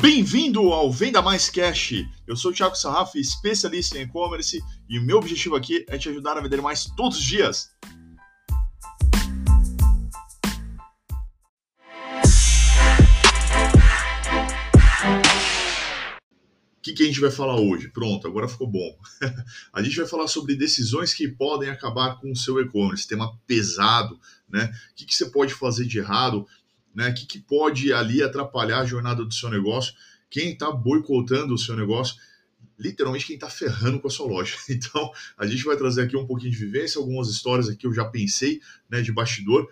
Bem-vindo ao Venda Mais Cash. Eu sou o Thiago Sarraf, especialista em e-commerce, e o meu objetivo aqui é te ajudar a vender mais todos os dias. O que, que a gente vai falar hoje? Pronto, agora ficou bom. a gente vai falar sobre decisões que podem acabar com o seu e-commerce, tema pesado, né? O que, que você pode fazer de errado né? O que, que pode ali atrapalhar a jornada do seu negócio? Quem está boicotando o seu negócio? Literalmente quem está ferrando com a sua loja. Então, a gente vai trazer aqui um pouquinho de vivência, algumas histórias aqui eu já pensei, né, de bastidor,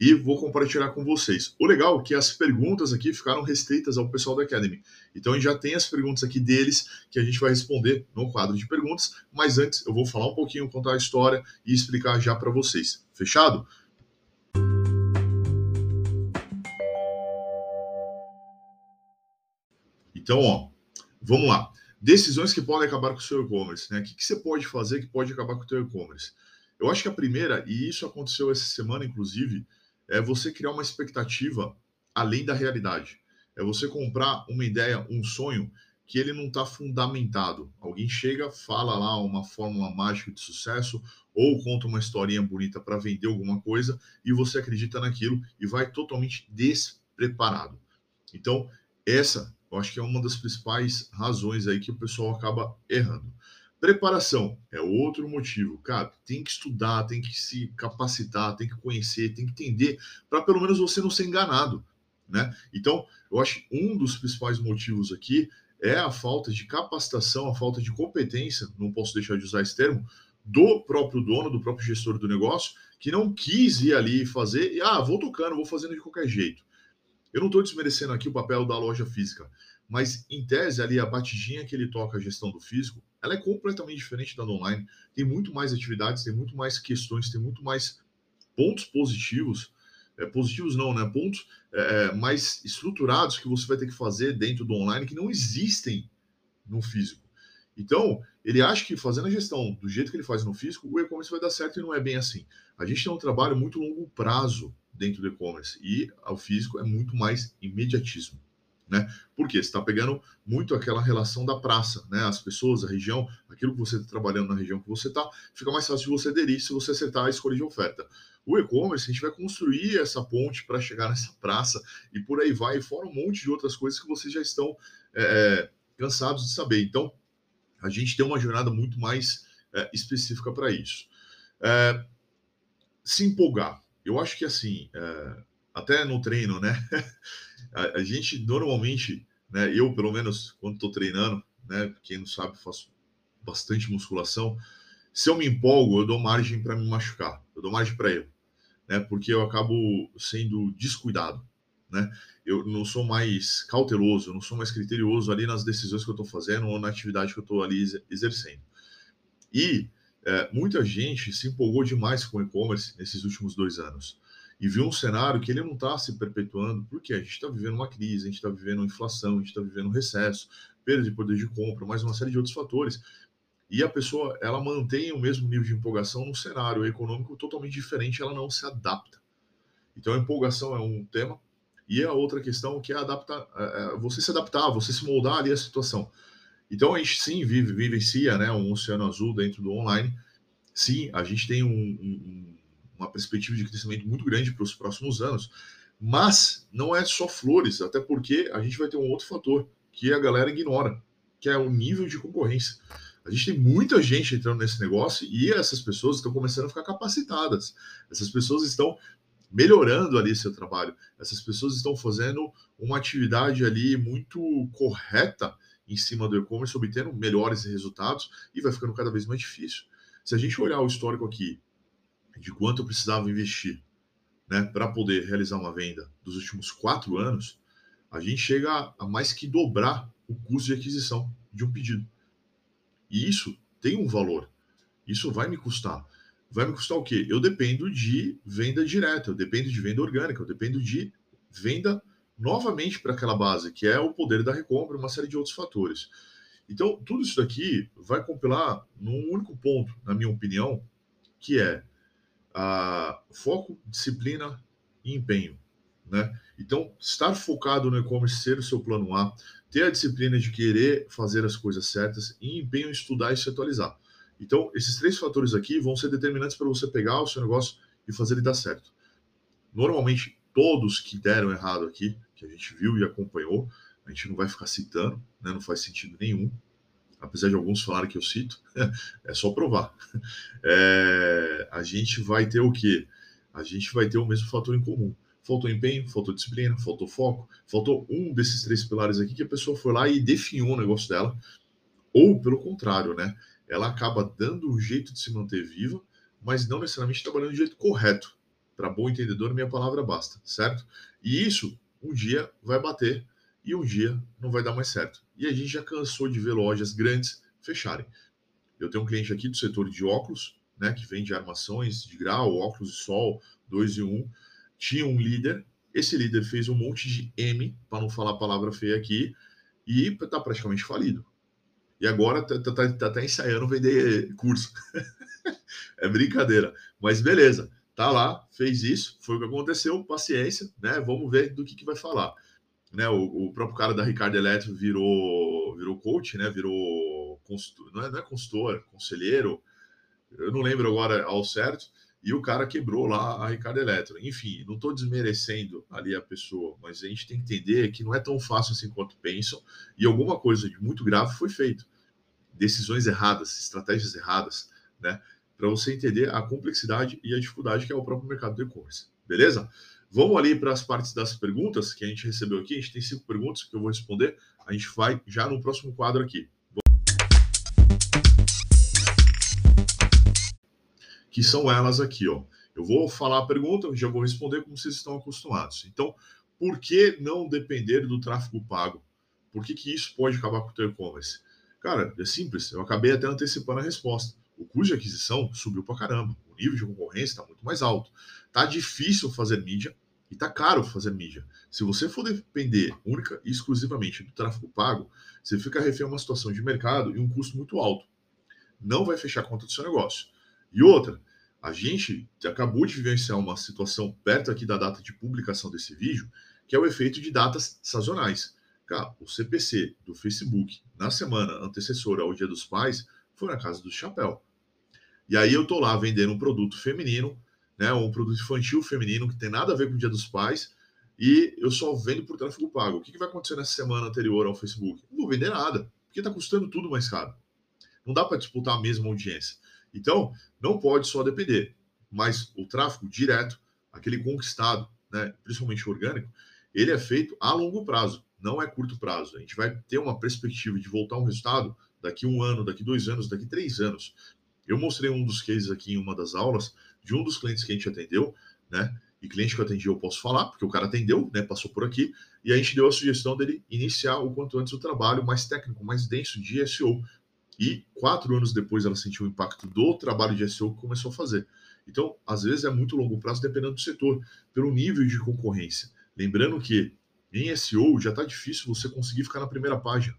e vou compartilhar com vocês. O legal é que as perguntas aqui ficaram restritas ao pessoal da Academy. Então a gente já tem as perguntas aqui deles que a gente vai responder no quadro de perguntas, mas antes eu vou falar um pouquinho, contar a história e explicar já para vocês. Fechado? Então, ó, vamos lá. Decisões que podem acabar com o seu e-commerce, né? O que, que você pode fazer que pode acabar com o seu e-commerce? Eu acho que a primeira, e isso aconteceu essa semana, inclusive, é você criar uma expectativa além da realidade. É você comprar uma ideia, um sonho que ele não está fundamentado. Alguém chega, fala lá uma fórmula mágica de sucesso ou conta uma historinha bonita para vender alguma coisa e você acredita naquilo e vai totalmente despreparado. Então, essa eu acho que é uma das principais razões aí que o pessoal acaba errando. Preparação é outro motivo. Cara, tem que estudar, tem que se capacitar, tem que conhecer, tem que entender, para pelo menos você não ser enganado. Né? Então, eu acho que um dos principais motivos aqui é a falta de capacitação, a falta de competência, não posso deixar de usar esse termo, do próprio dono, do próprio gestor do negócio, que não quis ir ali fazer, e ah, vou tocando, vou fazendo de qualquer jeito. Eu não estou desmerecendo aqui o papel da loja física, mas em tese ali a batidinha que ele toca a gestão do físico, ela é completamente diferente da do online. Tem muito mais atividades, tem muito mais questões, tem muito mais pontos positivos, é, positivos não, né? Pontos é, é mais estruturados que você vai ter que fazer dentro do online que não existem no físico. Então, ele acha que fazendo a gestão do jeito que ele faz no físico, o e-commerce vai dar certo e não é bem assim. A gente tem um trabalho muito longo prazo dentro do e-commerce. E o físico é muito mais imediatismo. Né? Porque você está pegando muito aquela relação da praça, né? As pessoas, a região, aquilo que você está trabalhando na região que você está, fica mais fácil de você aderir se você acertar a escolha de oferta. O e-commerce, a gente vai construir essa ponte para chegar nessa praça e por aí vai, fora um monte de outras coisas que vocês já estão é cansados de saber. Então, a gente tem uma jornada muito mais é, específica para isso. É, se empolgar. Eu acho que assim, é, até no treino, né? a, a, gente normalmente, né? Eu, pelo menos, quando estou treinando, né? Quem não sabe, faço bastante musculação. Se eu me empolgo, eu dou margem para me machucar, eu dou margem para erro, né? Porque eu acabo sendo descuidado, né? Eu não sou mais cauteloso, não sou mais criterioso ali nas decisões que eu estou fazendo ou na atividade que eu estou ali exercendo. E é, muita gente se empolgou demais com o e-commerce nesses últimos dois anos e viu um cenário que ele não está se perpetuando, porque a gente está vivendo uma crise, a gente está vivendo inflação, a gente está vivendo um recesso, perda de poder de compra, mais uma série de outros fatores. E a pessoa, ela mantém o mesmo nível de empolgação num cenário econômico totalmente diferente, ela não se adapta. Então, a empolgação é um tema, e a outra questão que é adaptar, é, é você se adaptar, você se moldar ali à situação. Então a gente sim vive, vivencia né, um oceano azul dentro do online. Sim, a gente tem um, um, uma perspectiva de crescimento muito grande para os próximos anos, mas não é só flores, até porque a gente vai ter um outro fator que a galera ignora, que é o nível de concorrência. A gente tem muita gente entrando nesse negócio e essas pessoas estão começando a ficar capacitadas. Essas pessoas estão melhorando ali seu trabalho. Essas pessoas estão fazendo uma atividade ali muito correta em cima do e-commerce, obtendo melhores resultados e vai ficando cada vez mais difícil. Se a gente olhar o histórico aqui de quanto eu precisava investir né, para poder realizar uma venda dos últimos quatro anos, a gente chega a mais que dobrar o custo de aquisição de um pedido. E isso tem um valor. Isso vai me custar. Vai me custar o quê? Eu dependo de venda direta, eu dependo de venda orgânica, eu dependo de venda novamente para aquela base, que é o poder da recompra, uma série de outros fatores. Então, tudo isso daqui vai compilar num único ponto, na minha opinião, que é a foco, disciplina e empenho. né? Então, estar focado no e-commerce, ser o seu plano A, ter a disciplina de querer fazer as coisas certas e empenho em estudar e se atualizar. Então, esses três fatores aqui vão ser determinantes para você pegar o seu negócio e fazer ele dar certo. Normalmente, todos que deram errado aqui, que a gente viu e acompanhou, a gente não vai ficar citando, né? não faz sentido nenhum, apesar de alguns falarem que eu cito, é só provar. É, a gente vai ter o quê? A gente vai ter o mesmo fator em comum. Faltou empenho, faltou disciplina, faltou foco, faltou um desses três pilares aqui que a pessoa foi lá e definiu o negócio dela, ou pelo contrário, né? Ela acaba dando um jeito de se manter viva, mas não necessariamente trabalhando do jeito correto. Para bom entendedor, minha palavra basta, certo? E isso um dia vai bater e um dia não vai dar mais certo. E a gente já cansou de ver lojas grandes fecharem. Eu tenho um cliente aqui do setor de óculos, né, que vende armações de grau, óculos de sol, dois e um. Tinha um líder, esse líder fez um monte de M, para não falar a palavra feia aqui, e está praticamente falido. E agora está tá, tá, tá até ensaiando vender curso. é brincadeira. Mas beleza, tá lá, fez isso, foi o que aconteceu, paciência, né? Vamos ver do que, que vai falar né, o, o, próprio cara da Ricardo Eletro virou, virou coach, né, virou consultor, não, é, não é consultor, conselheiro, eu não lembro agora ao certo, e o cara quebrou lá a Ricardo Eletro. Enfim, não estou desmerecendo ali a pessoa, mas a gente tem que entender que não é tão fácil assim quanto pensam, e alguma coisa de muito grave foi feito. Decisões erradas, estratégias erradas, né? Para você entender a complexidade e a dificuldade que é o próprio mercado do e-commerce. Beleza? Vamos ali para as partes das perguntas que a gente recebeu aqui. A gente tem cinco perguntas que eu vou responder. A gente vai já no próximo quadro aqui. Que são elas aqui, ó. Eu vou falar a pergunta, já vou responder como vocês estão acostumados. Então, por que não depender do tráfego pago? Por que, que isso pode acabar com o teu e-commerce? Cara, é simples. Eu acabei até antecipando a resposta. O custo de aquisição subiu para caramba. O nível de concorrência está muito mais alto. Tá difícil fazer mídia e tá caro fazer mídia. Se você for depender única e exclusivamente do tráfego pago, você fica refém a uma situação de mercado e um custo muito alto. Não vai fechar a conta do seu negócio. E outra, a gente acabou de vivenciar uma situação perto aqui da data de publicação desse vídeo, que é o efeito de datas sazonais. Cara, o CPC do Facebook na semana antecessora ao Dia dos Pais foi na casa do chapéu. E aí eu tô lá vendendo um produto feminino né, um produto infantil feminino que tem nada a ver com o Dia dos Pais, e eu só vendo por tráfego pago. O que, que vai acontecer nessa semana anterior ao Facebook? Não vou vender nada, porque está custando tudo mais caro. Não dá para disputar a mesma audiência. Então, não pode só depender, mas o tráfego direto, aquele conquistado, né, principalmente orgânico, ele é feito a longo prazo, não é curto prazo. A gente vai ter uma perspectiva de voltar um resultado daqui um ano, daqui dois anos, daqui três anos. Eu mostrei um dos cases aqui em uma das aulas de um dos clientes que a gente atendeu, né? E cliente que eu atendi eu posso falar, porque o cara atendeu, né? Passou por aqui, e a gente deu a sugestão dele iniciar o quanto antes o trabalho mais técnico, mais denso de SEO. E quatro anos depois ela sentiu o impacto do trabalho de SEO que começou a fazer. Então, às vezes é muito longo prazo, dependendo do setor, pelo nível de concorrência. Lembrando que em SEO já está difícil você conseguir ficar na primeira página.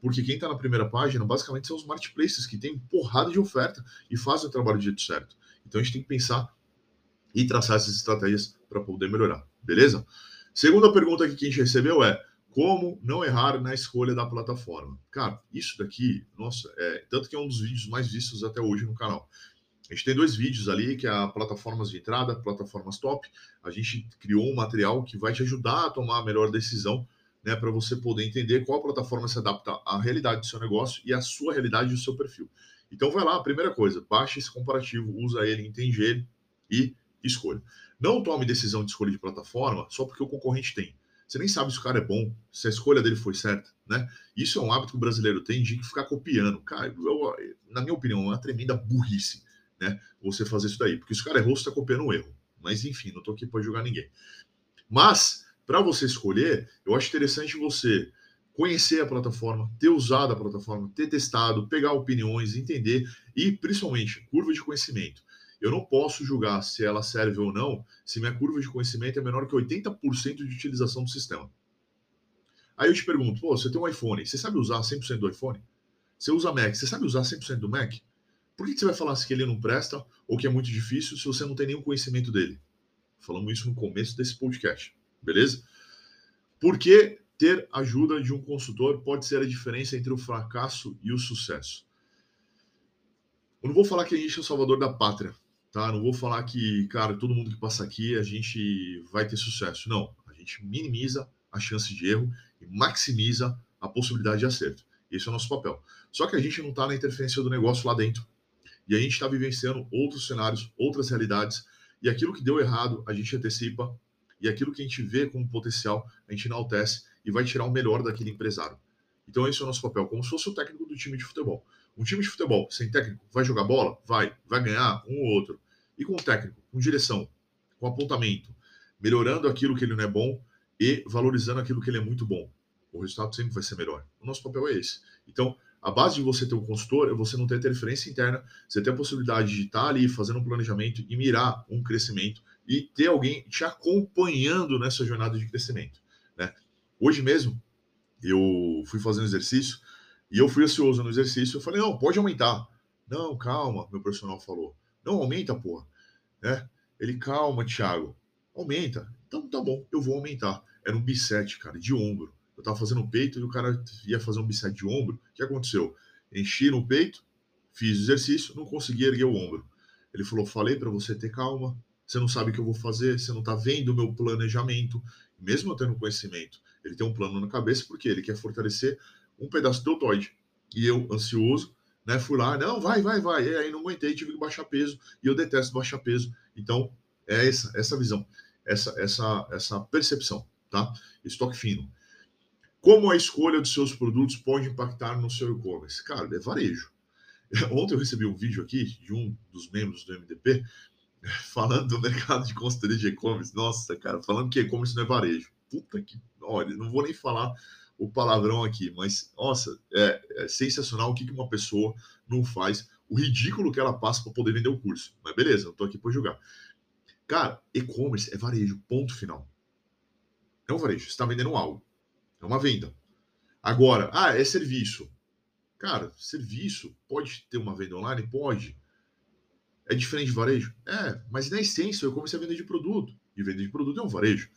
Porque quem está na primeira página, basicamente, são os marketplaces que têm porrada de oferta e fazem o trabalho do jeito certo. Então a gente tem que pensar e traçar essas estratégias para poder melhorar, beleza? Segunda pergunta que a gente recebeu é como não errar na escolha da plataforma? Cara, isso daqui, nossa, é, tanto que é um dos vídeos mais vistos até hoje no canal. A gente tem dois vídeos ali, que é plataformas de entrada, plataformas top. A gente criou um material que vai te ajudar a tomar a melhor decisão, né, para você poder entender qual plataforma se adapta à realidade do seu negócio e à sua realidade do seu perfil. Então vai lá, primeira coisa, baixa esse comparativo, usa ele, entende ele e escolha. Não tome decisão de escolha de plataforma só porque o concorrente tem. Você nem sabe se o cara é bom, se a escolha dele foi certa, né? Isso é um hábito que o brasileiro tem de ficar copiando. Cara, eu, na minha opinião, é uma tremenda burrice, né? Você fazer isso daí. Porque se o cara errou, você está copiando um erro. Mas enfim, não estou aqui para julgar ninguém. Mas, para você escolher, eu acho interessante você conhecer a plataforma, ter usado a plataforma, ter testado, pegar opiniões, entender e, principalmente, curva de conhecimento. Eu não posso julgar se ela serve ou não se minha curva de conhecimento é menor que 80% de utilização do sistema. Aí eu te pergunto, pô, você tem um iPhone, você sabe usar 100% do iPhone? Você usa Mac, você sabe usar 100% do Mac? Por que você vai falar que ele não presta ou que é muito difícil se você não tem nenhum conhecimento dele? Falamos isso no começo desse podcast, beleza? Porque ter ajuda de um consultor pode ser a diferença entre o fracasso e o sucesso. Eu não vou falar que a gente é o salvador da pátria, tá? Não vou falar que, cara, todo mundo que passa aqui a gente vai ter sucesso. Não, a gente minimiza a chance de erro e maximiza a possibilidade de acerto. Esse é o nosso papel. Só que a gente não está na interferência do negócio lá dentro. E a gente está vivenciando outros cenários, outras realidades. E aquilo que deu errado, a gente antecipa. E aquilo que a gente vê como potencial, a gente enaltece e vai tirar o melhor daquele empresário. Então esse é o nosso papel, como se fosse o técnico do time de futebol. Um time de futebol sem técnico vai jogar bola? Vai. Vai ganhar um ou outro. E com o técnico, com direção, com apontamento, melhorando aquilo que ele não é bom e valorizando aquilo que ele é muito bom. O resultado sempre vai ser melhor. O nosso papel é esse. Então, a base de você ter um consultor é você não ter interferência interna, você ter a possibilidade de estar ali fazendo um planejamento e mirar um crescimento e ter alguém te acompanhando nessa jornada de crescimento. Né? Hoje mesmo, eu fui fazendo exercício e eu fui ansioso no exercício. Eu falei, não, pode aumentar. Não, calma, meu personal falou. Não, aumenta, porra. Né? Ele, calma, Thiago. Aumenta. Então tá bom, eu vou aumentar. Era um bisete, cara, de ombro. Eu tava fazendo peito e o cara ia fazer um bisete de ombro. O que aconteceu? Enchi no peito, fiz o exercício, não consegui erguer o ombro. Ele falou: falei para você ter calma, você não sabe o que eu vou fazer, você não tá vendo o meu planejamento. Mesmo eu tendo conhecimento, ele tem um plano na cabeça porque ele quer fortalecer um pedaço deltoide. E eu, ansioso, né, fui lá, não, vai, vai, vai. E aí não aguentei, tive que baixar peso. E eu detesto baixar peso. Então, é essa, essa visão, essa, essa, essa percepção, tá? Estoque fino. Como a escolha dos seus produtos pode impactar no seu e-commerce? Cara, é varejo. Ontem eu recebi um vídeo aqui de um dos membros do MDP falando do mercado de consultoria de e-commerce. Nossa, cara, falando que e-commerce não é varejo. Puta que. Olha, não vou nem falar o palavrão aqui, mas nossa, é, é sensacional o que, que uma pessoa não faz, o ridículo que ela passa para poder vender o curso. Mas beleza, eu tô aqui para julgar. Cara, e-commerce é varejo, ponto final. É um varejo, você está vendendo algo. É uma venda. Agora, ah, é serviço. Cara, serviço pode ter uma venda online? Pode. É diferente de varejo? É, mas na essência eu comecei a vender de produto. E vender de produto é um varejo.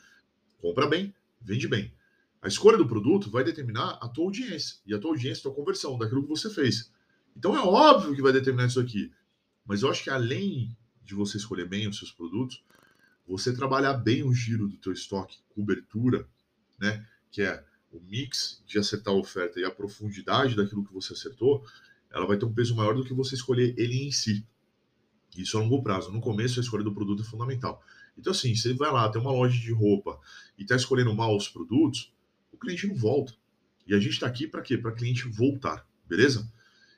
Compra bem, vende bem. A escolha do produto vai determinar a tua audiência. E a tua audiência, a tua conversão, daquilo que você fez. Então é óbvio que vai determinar isso aqui. Mas eu acho que além de você escolher bem os seus produtos, você trabalhar bem o giro do teu estoque, cobertura, né? Que é o mix de acertar a oferta e a profundidade daquilo que você acertou, ela vai ter um peso maior do que você escolher ele em si. Isso a longo prazo. No começo, a escolha do produto é fundamental. Então, assim, você vai lá, tem uma loja de roupa e está escolhendo mal os produtos, cliente não volta. E a gente está aqui para quê? Para cliente voltar, beleza?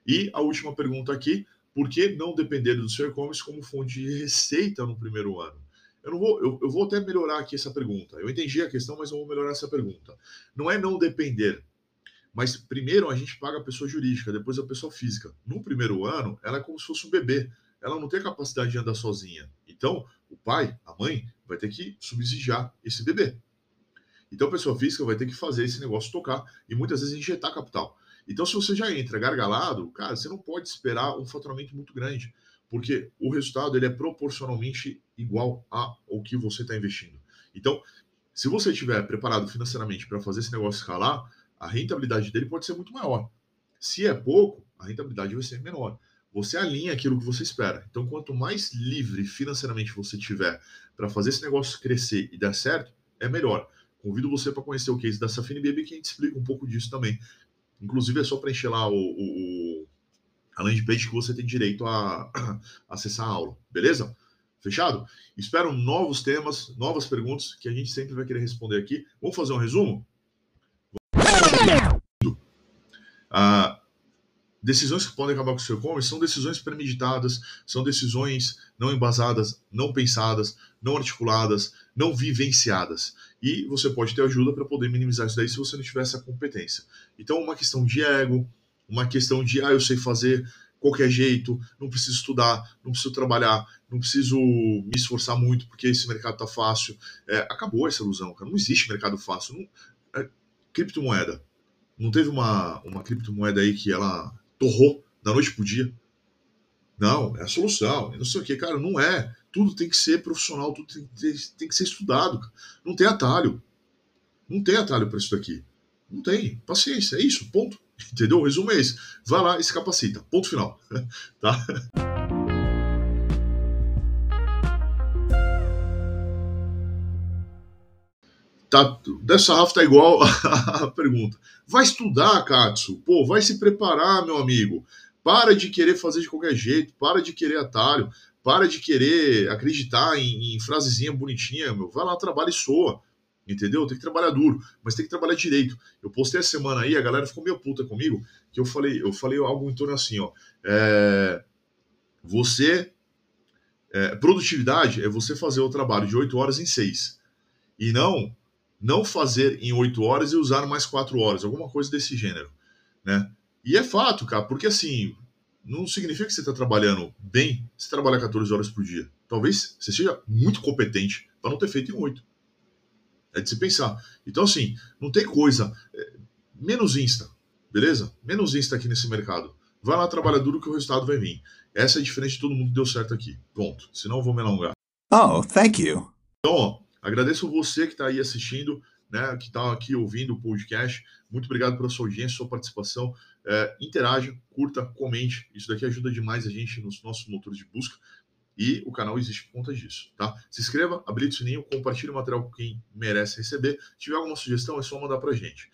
E a última pergunta aqui: por que não depender do seu e-commerce como fonte de receita no primeiro ano? Eu não vou, eu, eu vou até melhorar aqui essa pergunta. Eu entendi a questão, mas eu vou melhorar essa pergunta. Não é não depender, mas primeiro a gente paga a pessoa jurídica, depois a pessoa física. No primeiro ano, ela é como se fosse um bebê. Ela não tem capacidade de andar sozinha. Então, o pai, a mãe, vai ter que subsidiar esse bebê. Então, pessoa física vai ter que fazer esse negócio tocar e muitas vezes injetar capital. Então, se você já entra gargalado, cara, você não pode esperar um faturamento muito grande, porque o resultado ele é proporcionalmente igual ao que você está investindo. Então, se você estiver preparado financeiramente para fazer esse negócio escalar, a rentabilidade dele pode ser muito maior. Se é pouco, a rentabilidade vai ser menor. Você alinha aquilo que você espera. Então, quanto mais livre financeiramente você tiver para fazer esse negócio crescer e dar certo, é melhor. Convido você para conhecer o case da Safini Baby, que a gente explica um pouco disso também. Inclusive, é só preencher lá o, o, a landing page que você tem direito a, a acessar a aula, beleza? Fechado? Espero novos temas, novas perguntas que a gente sempre vai querer responder aqui. Vamos fazer um resumo? Ah, decisões que podem acabar com o seu e-commerce são decisões premeditadas, são decisões não embasadas, não pensadas, não articuladas, não vivenciadas. E você pode ter ajuda para poder minimizar isso daí se você não tiver essa competência. Então, uma questão de ego, uma questão de, ah, eu sei fazer qualquer jeito, não preciso estudar, não preciso trabalhar, não preciso me esforçar muito porque esse mercado tá fácil. É, acabou essa ilusão, cara. Não existe mercado fácil. Não, é, criptomoeda. Não teve uma, uma criptomoeda aí que ela torrou da noite pro dia. Não, é a solução. Não sei o que, cara, não é. Tudo tem que ser profissional, tudo tem, tem, que ser estudado. Não tem atalho. Não tem atalho para isso daqui. Não tem. Paciência, é isso, ponto. Entendeu? O resumo é esse. Vai lá e se capacita. Ponto final. tá? Tá, dessa Rafa tá igual a pergunta. Vai estudar, Katsu. Pô, vai se preparar, meu amigo. Para de querer fazer de qualquer jeito, para de querer atalho, para de querer acreditar em, em frasezinha bonitinha, meu. Vai lá, trabalha e soa. Entendeu? Tem que trabalhar duro, mas tem que trabalhar direito. Eu postei a semana aí, a galera ficou meio puta comigo, que eu falei, eu falei algo em torno assim, ó. É, você. É, produtividade é você fazer o trabalho de 8 horas em 6. E não não fazer em 8 horas e usar mais 4 horas, alguma coisa desse gênero, né? E é fato, cara, porque assim, não significa que você está trabalhando bem se trabalhar 14 horas por dia. Talvez você seja muito competente para não ter feito em 8. É de se pensar. Então, assim, não tem coisa. É, menos Insta, beleza? Menos Insta aqui nesse mercado. Vai lá, trabalha duro que o resultado vai vir. Essa é a diferença de todo mundo que deu certo aqui. Ponto. Senão eu vou me alongar. Oh, thank you. Então, ó, agradeço você que está aí assistindo, né, que está aqui ouvindo o podcast. Muito obrigado pela sua audiência, sua participação. É, interaja, curta, comente. Isso daqui ajuda demais a gente nos nossos motores de busca. E o canal existe por conta disso, tá? Se inscreva, habilite o sininho, compartilhe o material com quem merece receber. Se tiver alguma sugestão, é só mandar pra gente.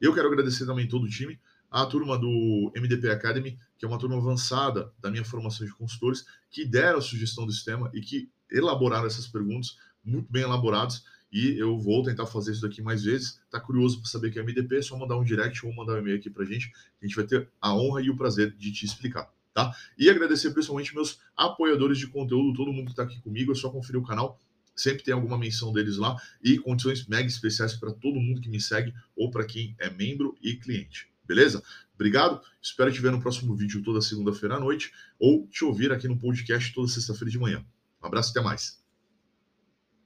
Eu quero agradecer também todo o time, a turma do MDP Academy, que é uma turma avançada da minha formação de consultores, que deram a sugestão do sistema e que elaboraram essas perguntas muito bem elaboradas. E eu vou tentar fazer isso daqui mais vezes. Tá curioso para saber que é MDP? É só mandar um direct ou mandar um e-mail aqui pra gente. A gente vai ter a honra e o prazer de te explicar tá? E agradecer principalmente meus apoiadores de conteúdo, todo mundo que está aqui comigo, é só conferir o canal, sempre tem alguma menção deles lá e condições mega especiais para todo mundo que me segue ou para quem é membro e cliente. Beleza? Obrigado. Espero te ver no próximo vídeo toda segunda-feira à noite ou te ouvir aqui no podcast toda sexta-feira de manhã. Um abraço e até mais.